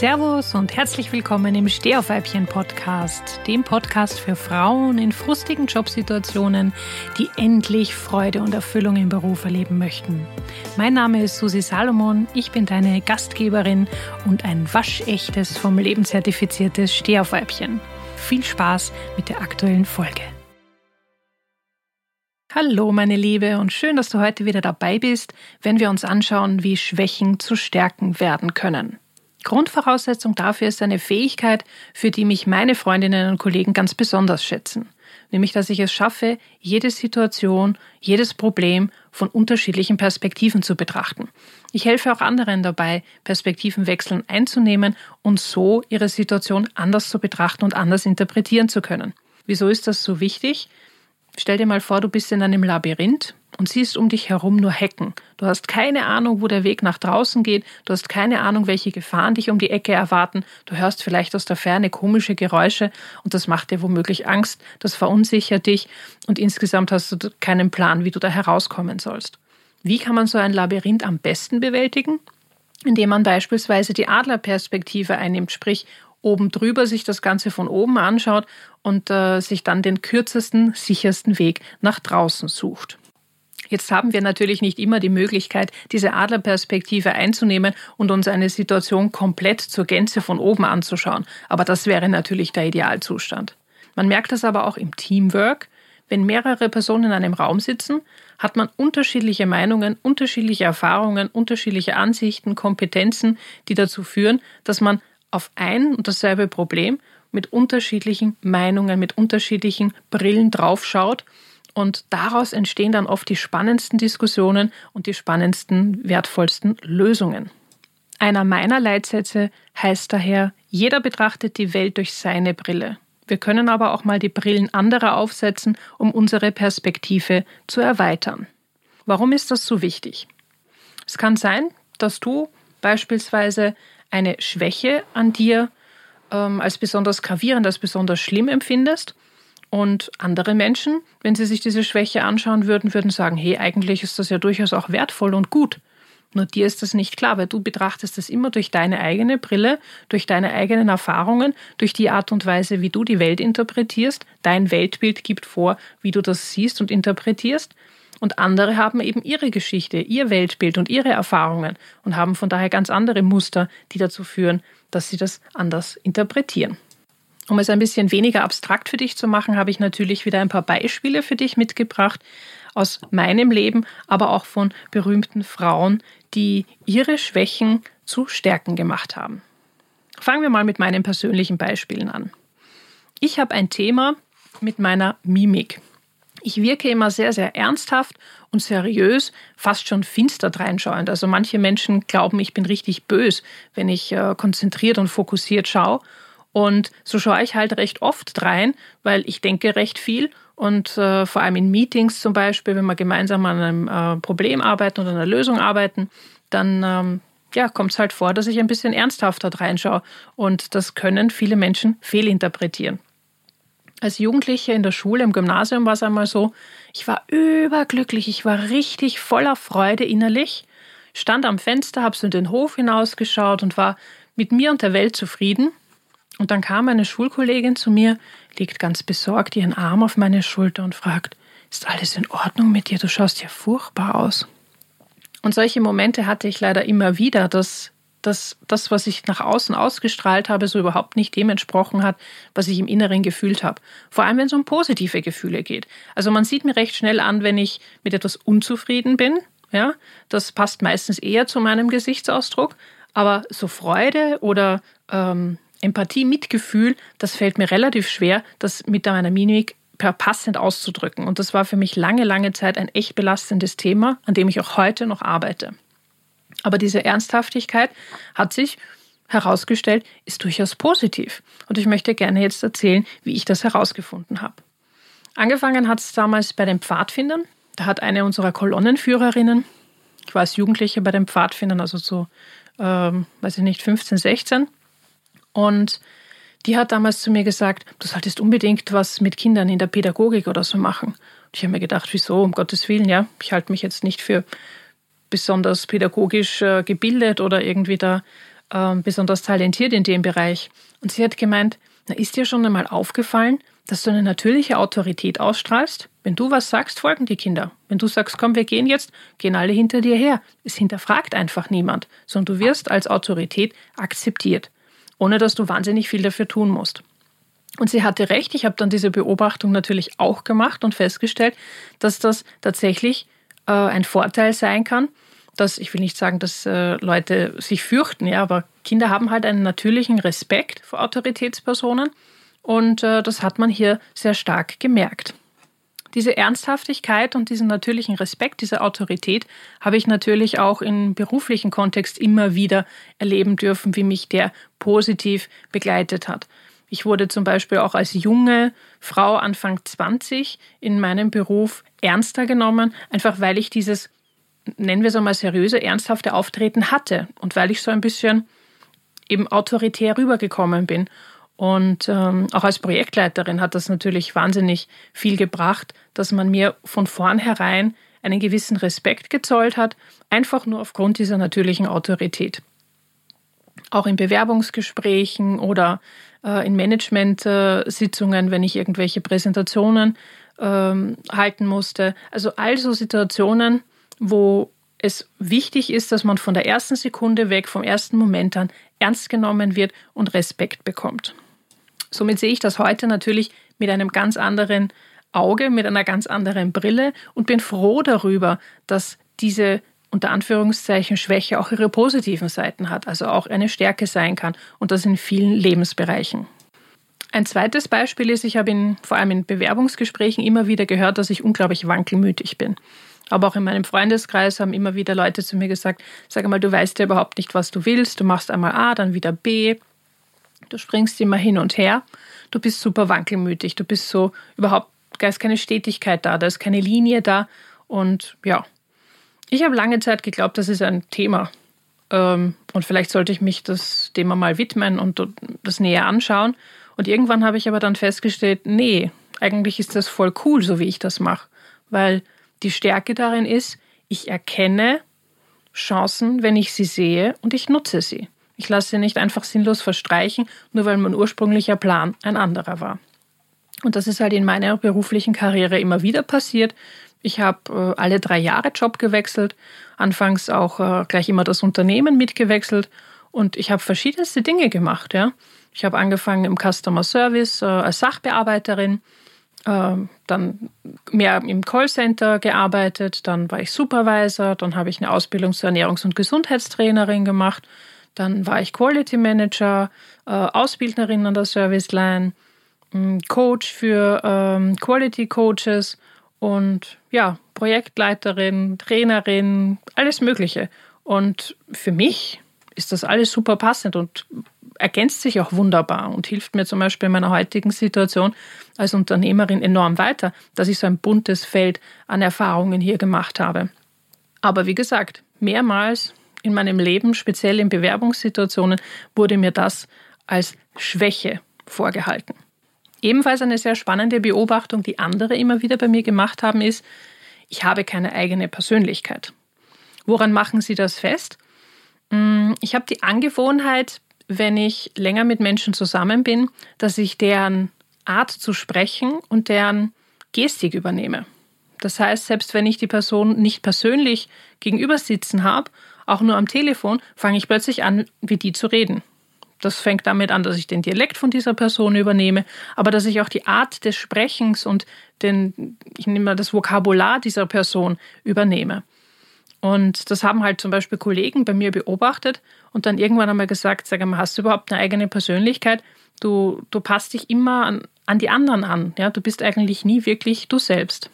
Servus und herzlich willkommen im Stehaufweibchen Podcast, dem Podcast für Frauen in frustigen Jobsituationen, die endlich Freude und Erfüllung im Beruf erleben möchten. Mein Name ist Susi Salomon, ich bin deine Gastgeberin und ein waschechtes, vom Leben zertifiziertes Stehaufweibchen. Viel Spaß mit der aktuellen Folge. Hallo meine Liebe und schön, dass du heute wieder dabei bist, wenn wir uns anschauen, wie Schwächen zu Stärken werden können. Grundvoraussetzung dafür ist eine Fähigkeit, für die mich meine Freundinnen und Kollegen ganz besonders schätzen. Nämlich, dass ich es schaffe, jede Situation, jedes Problem von unterschiedlichen Perspektiven zu betrachten. Ich helfe auch anderen dabei, Perspektivenwechseln einzunehmen und so ihre Situation anders zu betrachten und anders interpretieren zu können. Wieso ist das so wichtig? Stell dir mal vor, du bist in einem Labyrinth und siehst um dich herum nur Hecken. Du hast keine Ahnung, wo der Weg nach draußen geht, du hast keine Ahnung, welche Gefahren dich um die Ecke erwarten, du hörst vielleicht aus der Ferne komische Geräusche und das macht dir womöglich Angst, das verunsichert dich und insgesamt hast du keinen Plan, wie du da herauskommen sollst. Wie kann man so ein Labyrinth am besten bewältigen? Indem man beispielsweise die Adlerperspektive einnimmt, sprich oben drüber sich das Ganze von oben anschaut und äh, sich dann den kürzesten, sichersten Weg nach draußen sucht. Jetzt haben wir natürlich nicht immer die Möglichkeit, diese Adlerperspektive einzunehmen und uns eine Situation komplett zur Gänze von oben anzuschauen. Aber das wäre natürlich der Idealzustand. Man merkt das aber auch im Teamwork. Wenn mehrere Personen in einem Raum sitzen, hat man unterschiedliche Meinungen, unterschiedliche Erfahrungen, unterschiedliche Ansichten, Kompetenzen, die dazu führen, dass man auf ein und dasselbe Problem mit unterschiedlichen Meinungen, mit unterschiedlichen Brillen draufschaut und daraus entstehen dann oft die spannendsten Diskussionen und die spannendsten, wertvollsten Lösungen. Einer meiner Leitsätze heißt daher, jeder betrachtet die Welt durch seine Brille. Wir können aber auch mal die Brillen anderer aufsetzen, um unsere Perspektive zu erweitern. Warum ist das so wichtig? Es kann sein, dass du beispielsweise eine Schwäche an dir ähm, als besonders gravierend, als besonders schlimm empfindest und andere Menschen, wenn sie sich diese Schwäche anschauen würden, würden sagen, hey, eigentlich ist das ja durchaus auch wertvoll und gut. Nur dir ist das nicht klar, weil du betrachtest es immer durch deine eigene Brille, durch deine eigenen Erfahrungen, durch die Art und Weise, wie du die Welt interpretierst. Dein Weltbild gibt vor, wie du das siehst und interpretierst. Und andere haben eben ihre Geschichte, ihr Weltbild und ihre Erfahrungen und haben von daher ganz andere Muster, die dazu führen, dass sie das anders interpretieren. Um es ein bisschen weniger abstrakt für dich zu machen, habe ich natürlich wieder ein paar Beispiele für dich mitgebracht aus meinem Leben, aber auch von berühmten Frauen, die ihre Schwächen zu Stärken gemacht haben. Fangen wir mal mit meinen persönlichen Beispielen an. Ich habe ein Thema mit meiner Mimik. Ich wirke immer sehr, sehr ernsthaft und seriös, fast schon finster dreinschauend. Also manche Menschen glauben, ich bin richtig bös, wenn ich äh, konzentriert und fokussiert schaue. Und so schaue ich halt recht oft rein, weil ich denke recht viel und äh, vor allem in Meetings zum Beispiel, wenn wir gemeinsam an einem äh, Problem arbeiten oder einer Lösung arbeiten, dann ähm, ja, kommt es halt vor, dass ich ein bisschen ernsthafter reinschaue. Und das können viele Menschen fehlinterpretieren. Als Jugendliche in der Schule, im Gymnasium war es einmal so, ich war überglücklich, ich war richtig voller Freude innerlich, stand am Fenster, habe so in den Hof hinausgeschaut und war mit mir und der Welt zufrieden. Und dann kam eine Schulkollegin zu mir, legt ganz besorgt ihren Arm auf meine Schulter und fragt, ist alles in Ordnung mit dir? Du schaust ja furchtbar aus. Und solche Momente hatte ich leider immer wieder, dass, dass das, was ich nach außen ausgestrahlt habe, so überhaupt nicht dem entsprochen hat, was ich im Inneren gefühlt habe. Vor allem, wenn es um positive Gefühle geht. Also man sieht mir recht schnell an, wenn ich mit etwas unzufrieden bin. Ja, das passt meistens eher zu meinem Gesichtsausdruck. Aber so Freude oder ähm, Empathie, Mitgefühl, das fällt mir relativ schwer, das mit meiner Mimik passend auszudrücken. Und das war für mich lange, lange Zeit ein echt belastendes Thema, an dem ich auch heute noch arbeite. Aber diese Ernsthaftigkeit hat sich herausgestellt, ist durchaus positiv. Und ich möchte gerne jetzt erzählen, wie ich das herausgefunden habe. Angefangen hat es damals bei den Pfadfindern. Da hat eine unserer Kolonnenführerinnen, ich war als Jugendliche bei den Pfadfindern, also so, ähm, weiß ich nicht, 15, 16, und die hat damals zu mir gesagt, du solltest unbedingt was mit Kindern in der Pädagogik oder so machen. Und ich habe mir gedacht, wieso, um Gottes Willen, ja, ich halte mich jetzt nicht für besonders pädagogisch äh, gebildet oder irgendwie da äh, besonders talentiert in dem Bereich. Und sie hat gemeint, na, ist dir schon einmal aufgefallen, dass du eine natürliche Autorität ausstrahlst? Wenn du was sagst, folgen die Kinder. Wenn du sagst, komm, wir gehen jetzt, gehen alle hinter dir her. Es hinterfragt einfach niemand, sondern du wirst als Autorität akzeptiert, ohne dass du wahnsinnig viel dafür tun musst. Und sie hatte recht, ich habe dann diese Beobachtung natürlich auch gemacht und festgestellt, dass das tatsächlich äh, ein Vorteil sein kann, dass ich will nicht sagen, dass äh, Leute sich fürchten, ja, aber Kinder haben halt einen natürlichen Respekt vor Autoritätspersonen und äh, das hat man hier sehr stark gemerkt. Diese Ernsthaftigkeit und diesen natürlichen Respekt, diese Autorität habe ich natürlich auch im beruflichen Kontext immer wieder erleben dürfen, wie mich der positiv begleitet hat. Ich wurde zum Beispiel auch als junge Frau Anfang 20 in meinem Beruf ernster genommen, einfach weil ich dieses, nennen wir es einmal, seriöse, ernsthafte Auftreten hatte und weil ich so ein bisschen eben autoritär rübergekommen bin. Und ähm, auch als Projektleiterin hat das natürlich wahnsinnig viel gebracht, dass man mir von vornherein einen gewissen Respekt gezollt hat, einfach nur aufgrund dieser natürlichen Autorität. Auch in Bewerbungsgesprächen oder äh, in Management-Sitzungen, wenn ich irgendwelche Präsentationen ähm, halten musste. Also all so Situationen, wo es wichtig ist, dass man von der ersten Sekunde weg, vom ersten Moment an ernst genommen wird und Respekt bekommt. Somit sehe ich das heute natürlich mit einem ganz anderen Auge, mit einer ganz anderen Brille und bin froh darüber, dass diese unter Anführungszeichen Schwäche auch ihre positiven Seiten hat, also auch eine Stärke sein kann und das in vielen Lebensbereichen. Ein zweites Beispiel ist, ich habe in, vor allem in Bewerbungsgesprächen immer wieder gehört, dass ich unglaublich wankelmütig bin. Aber auch in meinem Freundeskreis haben immer wieder Leute zu mir gesagt, sag mal, du weißt ja überhaupt nicht, was du willst, du machst einmal A, dann wieder B, du springst immer hin und her, du bist super wankelmütig, du bist so überhaupt, da ist keine Stetigkeit da, da ist keine Linie da und ja, ich habe lange Zeit geglaubt, das ist ein Thema. Ähm, und vielleicht sollte ich mich das Thema mal widmen und das näher anschauen. Und irgendwann habe ich aber dann festgestellt, nee, eigentlich ist das voll cool, so wie ich das mache. Weil die Stärke darin ist, ich erkenne Chancen, wenn ich sie sehe und ich nutze sie. Ich lasse sie nicht einfach sinnlos verstreichen, nur weil mein ursprünglicher Plan ein anderer war. Und das ist halt in meiner beruflichen Karriere immer wieder passiert. Ich habe äh, alle drei Jahre Job gewechselt, anfangs auch äh, gleich immer das Unternehmen mitgewechselt und ich habe verschiedenste Dinge gemacht. Ja. Ich habe angefangen im Customer Service äh, als Sachbearbeiterin, äh, dann mehr im Callcenter gearbeitet, dann war ich Supervisor, dann habe ich eine Ausbildung zur Ernährungs- und Gesundheitstrainerin gemacht, dann war ich Quality Manager, äh, Ausbildnerin an der Service Line, Coach für ähm, Quality Coaches und ja, Projektleiterin, Trainerin, alles Mögliche. Und für mich ist das alles super passend und ergänzt sich auch wunderbar und hilft mir zum Beispiel in meiner heutigen Situation als Unternehmerin enorm weiter, dass ich so ein buntes Feld an Erfahrungen hier gemacht habe. Aber wie gesagt, mehrmals in meinem Leben, speziell in Bewerbungssituationen, wurde mir das als Schwäche vorgehalten. Ebenfalls eine sehr spannende Beobachtung, die andere immer wieder bei mir gemacht haben, ist, ich habe keine eigene Persönlichkeit. Woran machen Sie das fest? Mm, ich habe die Angewohnheit, wenn ich länger mit Menschen zusammen bin, dass ich deren Art zu sprechen und deren Gestik übernehme. Das heißt, selbst wenn ich die Person nicht persönlich gegenüber sitzen habe, auch nur am Telefon, fange ich plötzlich an, wie die zu reden. Das fängt damit an, dass ich den Dialekt von dieser Person übernehme, aber dass ich auch die Art des Sprechens und den, ich nehme mal das Vokabular dieser Person übernehme. Und das haben halt zum Beispiel Kollegen bei mir beobachtet und dann irgendwann einmal gesagt, sag mal, hast du überhaupt eine eigene Persönlichkeit? Du, du passt dich immer an, an die anderen an. Ja? Du bist eigentlich nie wirklich du selbst.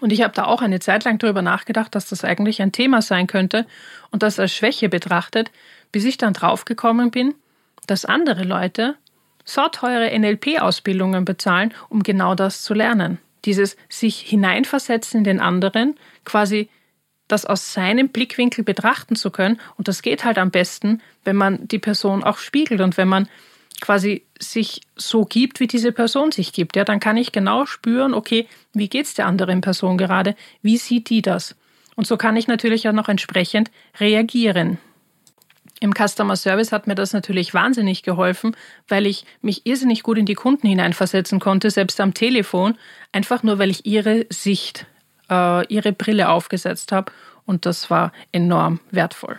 Und ich habe da auch eine Zeit lang darüber nachgedacht, dass das eigentlich ein Thema sein könnte und das als Schwäche betrachtet, bis ich dann draufgekommen bin, dass andere Leute sauteure NLP-Ausbildungen bezahlen, um genau das zu lernen. Dieses sich hineinversetzen in den anderen, quasi das aus seinem Blickwinkel betrachten zu können. Und das geht halt am besten, wenn man die Person auch spiegelt und wenn man quasi sich so gibt, wie diese Person sich gibt. Ja, dann kann ich genau spüren, okay, wie geht es der anderen Person gerade? Wie sieht die das? Und so kann ich natürlich auch noch entsprechend reagieren. Im Customer Service hat mir das natürlich wahnsinnig geholfen, weil ich mich irrsinnig gut in die Kunden hineinversetzen konnte, selbst am Telefon, einfach nur weil ich ihre Sicht, äh, ihre Brille aufgesetzt habe und das war enorm wertvoll.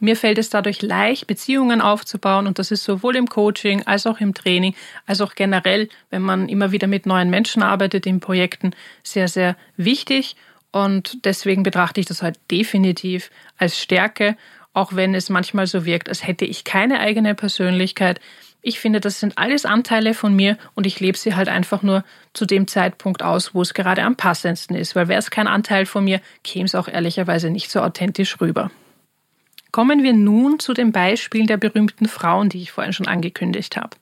Mir fällt es dadurch leicht, Beziehungen aufzubauen und das ist sowohl im Coaching als auch im Training, als auch generell, wenn man immer wieder mit neuen Menschen arbeitet in Projekten, sehr, sehr wichtig und deswegen betrachte ich das halt definitiv als Stärke auch wenn es manchmal so wirkt, als hätte ich keine eigene Persönlichkeit. Ich finde, das sind alles Anteile von mir und ich lebe sie halt einfach nur zu dem Zeitpunkt aus, wo es gerade am passendsten ist, weil wäre es kein Anteil von mir, käme es auch ehrlicherweise nicht so authentisch rüber. Kommen wir nun zu den Beispielen der berühmten Frauen, die ich vorhin schon angekündigt habe.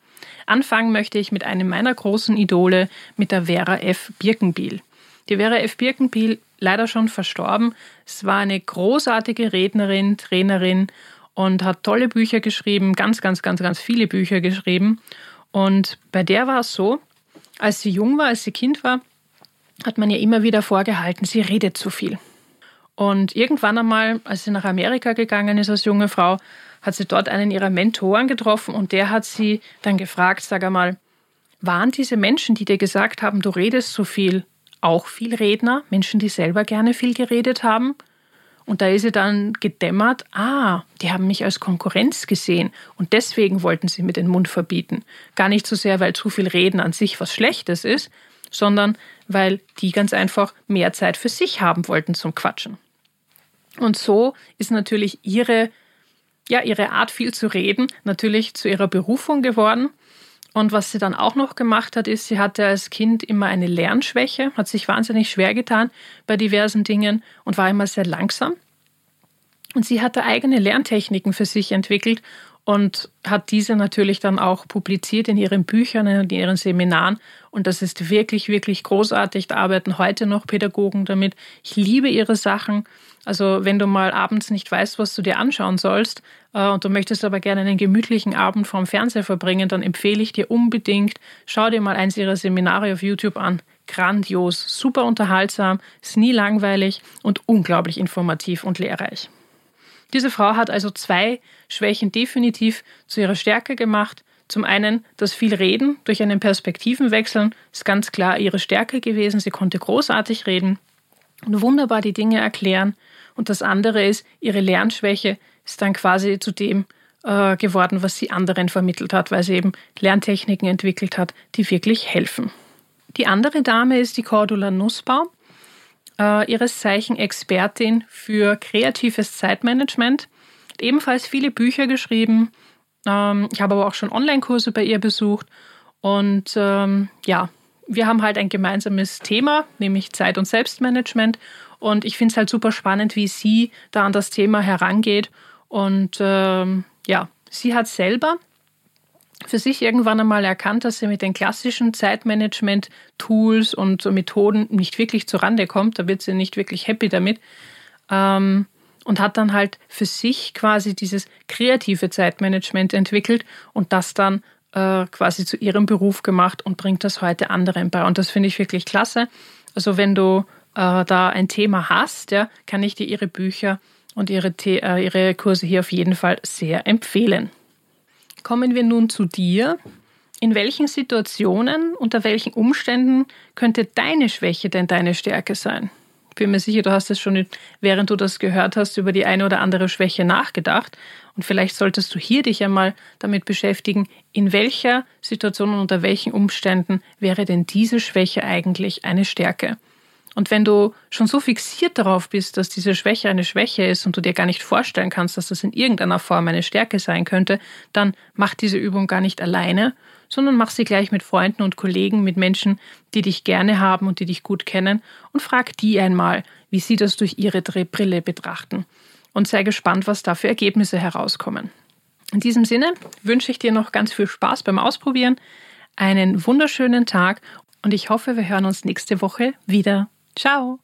Anfangen möchte ich mit einem meiner großen Idole, mit der Vera F. Birkenbiel. Die Vera F. Birkenbiel leider schon verstorben. Es war eine großartige Rednerin, Trainerin und hat tolle Bücher geschrieben, ganz, ganz, ganz, ganz viele Bücher geschrieben. Und bei der war es so, als sie jung war, als sie Kind war, hat man ihr immer wieder vorgehalten, sie redet zu viel. Und irgendwann einmal, als sie nach Amerika gegangen ist als junge Frau, hat sie dort einen ihrer Mentoren getroffen und der hat sie dann gefragt, sag einmal, waren diese Menschen, die dir gesagt haben, du redest zu viel, auch viel Redner, Menschen, die selber gerne viel geredet haben. Und da ist sie dann gedämmert, ah, die haben mich als Konkurrenz gesehen und deswegen wollten sie mir den Mund verbieten. Gar nicht so sehr, weil zu viel Reden an sich was Schlechtes ist, sondern weil die ganz einfach mehr Zeit für sich haben wollten zum Quatschen. Und so ist natürlich ihre, ja, ihre Art viel zu reden natürlich zu ihrer Berufung geworden. Und was sie dann auch noch gemacht hat, ist, sie hatte als Kind immer eine Lernschwäche, hat sich wahnsinnig schwer getan bei diversen Dingen und war immer sehr langsam. Und sie hatte eigene Lerntechniken für sich entwickelt und hat diese natürlich dann auch publiziert in ihren Büchern und in ihren Seminaren. Und das ist wirklich, wirklich großartig. Da arbeiten heute noch Pädagogen damit. Ich liebe ihre Sachen. Also wenn du mal abends nicht weißt, was du dir anschauen sollst äh, und du möchtest aber gerne einen gemütlichen Abend vorm Fernseher verbringen, dann empfehle ich dir unbedingt, schau dir mal eins ihrer Seminare auf YouTube an. Grandios, super unterhaltsam, ist nie langweilig und unglaublich informativ und lehrreich. Diese Frau hat also zwei Schwächen definitiv zu ihrer Stärke gemacht. Zum einen das viel Reden durch einen Perspektivenwechsel ist ganz klar ihre Stärke gewesen. Sie konnte großartig reden und wunderbar die Dinge erklären. Und das andere ist, ihre Lernschwäche ist dann quasi zu dem äh, geworden, was sie anderen vermittelt hat, weil sie eben Lerntechniken entwickelt hat, die wirklich helfen. Die andere Dame ist die Cordula Nussbaum äh, ihres Zeichen Expertin für kreatives Zeitmanagement. Hat ebenfalls viele Bücher geschrieben. Ähm, ich habe aber auch schon Online-Kurse bei ihr besucht. Und ähm, ja, wir haben halt ein gemeinsames Thema, nämlich Zeit- und Selbstmanagement. Und ich finde es halt super spannend, wie sie da an das Thema herangeht. Und ähm, ja, sie hat selber für sich irgendwann einmal erkannt, dass sie mit den klassischen Zeitmanagement-Tools und Methoden nicht wirklich zurande kommt. Da wird sie nicht wirklich happy damit. Ähm, und hat dann halt für sich quasi dieses kreative Zeitmanagement entwickelt und das dann äh, quasi zu ihrem Beruf gemacht und bringt das heute anderen bei. Und das finde ich wirklich klasse. Also wenn du äh, da ein Thema hast, ja, kann ich dir ihre Bücher und ihre, äh, ihre Kurse hier auf jeden Fall sehr empfehlen. Kommen wir nun zu dir. In welchen Situationen, unter welchen Umständen könnte deine Schwäche denn deine Stärke sein? Ich bin mir sicher, du hast es schon, während du das gehört hast, über die eine oder andere Schwäche nachgedacht. Und vielleicht solltest du hier dich einmal damit beschäftigen, in welcher Situation und unter welchen Umständen wäre denn diese Schwäche eigentlich eine Stärke? Und wenn du schon so fixiert darauf bist, dass diese Schwäche eine Schwäche ist und du dir gar nicht vorstellen kannst, dass das in irgendeiner Form eine Stärke sein könnte, dann mach diese Übung gar nicht alleine, sondern mach sie gleich mit Freunden und Kollegen, mit Menschen, die dich gerne haben und die dich gut kennen und frag die einmal, wie sie das durch ihre Brille betrachten. Und sei gespannt, was da für Ergebnisse herauskommen. In diesem Sinne wünsche ich dir noch ganz viel Spaß beim Ausprobieren, einen wunderschönen Tag und ich hoffe, wir hören uns nächste Woche wieder. Ciao!